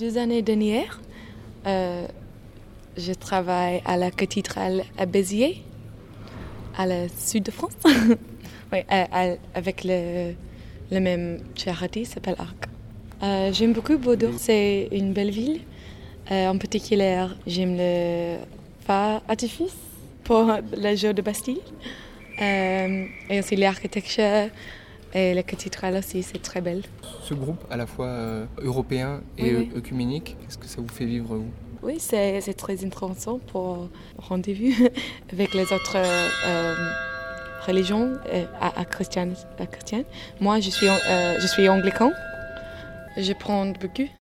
deux années dernières, euh, je travaille à la cathédrale à Béziers, à le sud de France, à- avec le, même charité, s'appelle Arc. Euh, j'aime beaucoup Bordeaux, c'est une belle ville. Euh, en particulier, j'aime le phare artifice pour le jour de Bastille. Euh, et aussi l'architecture et la cathédrale aussi, c'est très belle. Ce groupe, à la fois euh, européen et Oui, oui. œcuménique, qu'est-ce que ça vous fait vivre, vous? Oui, c'est c'est très intéressant pour rendez-vous avec les autres euh, religions euh, à, à chrétienne, à chrétienne. Moi, je suis, euh, je suis anglican. Je prends beaucoup.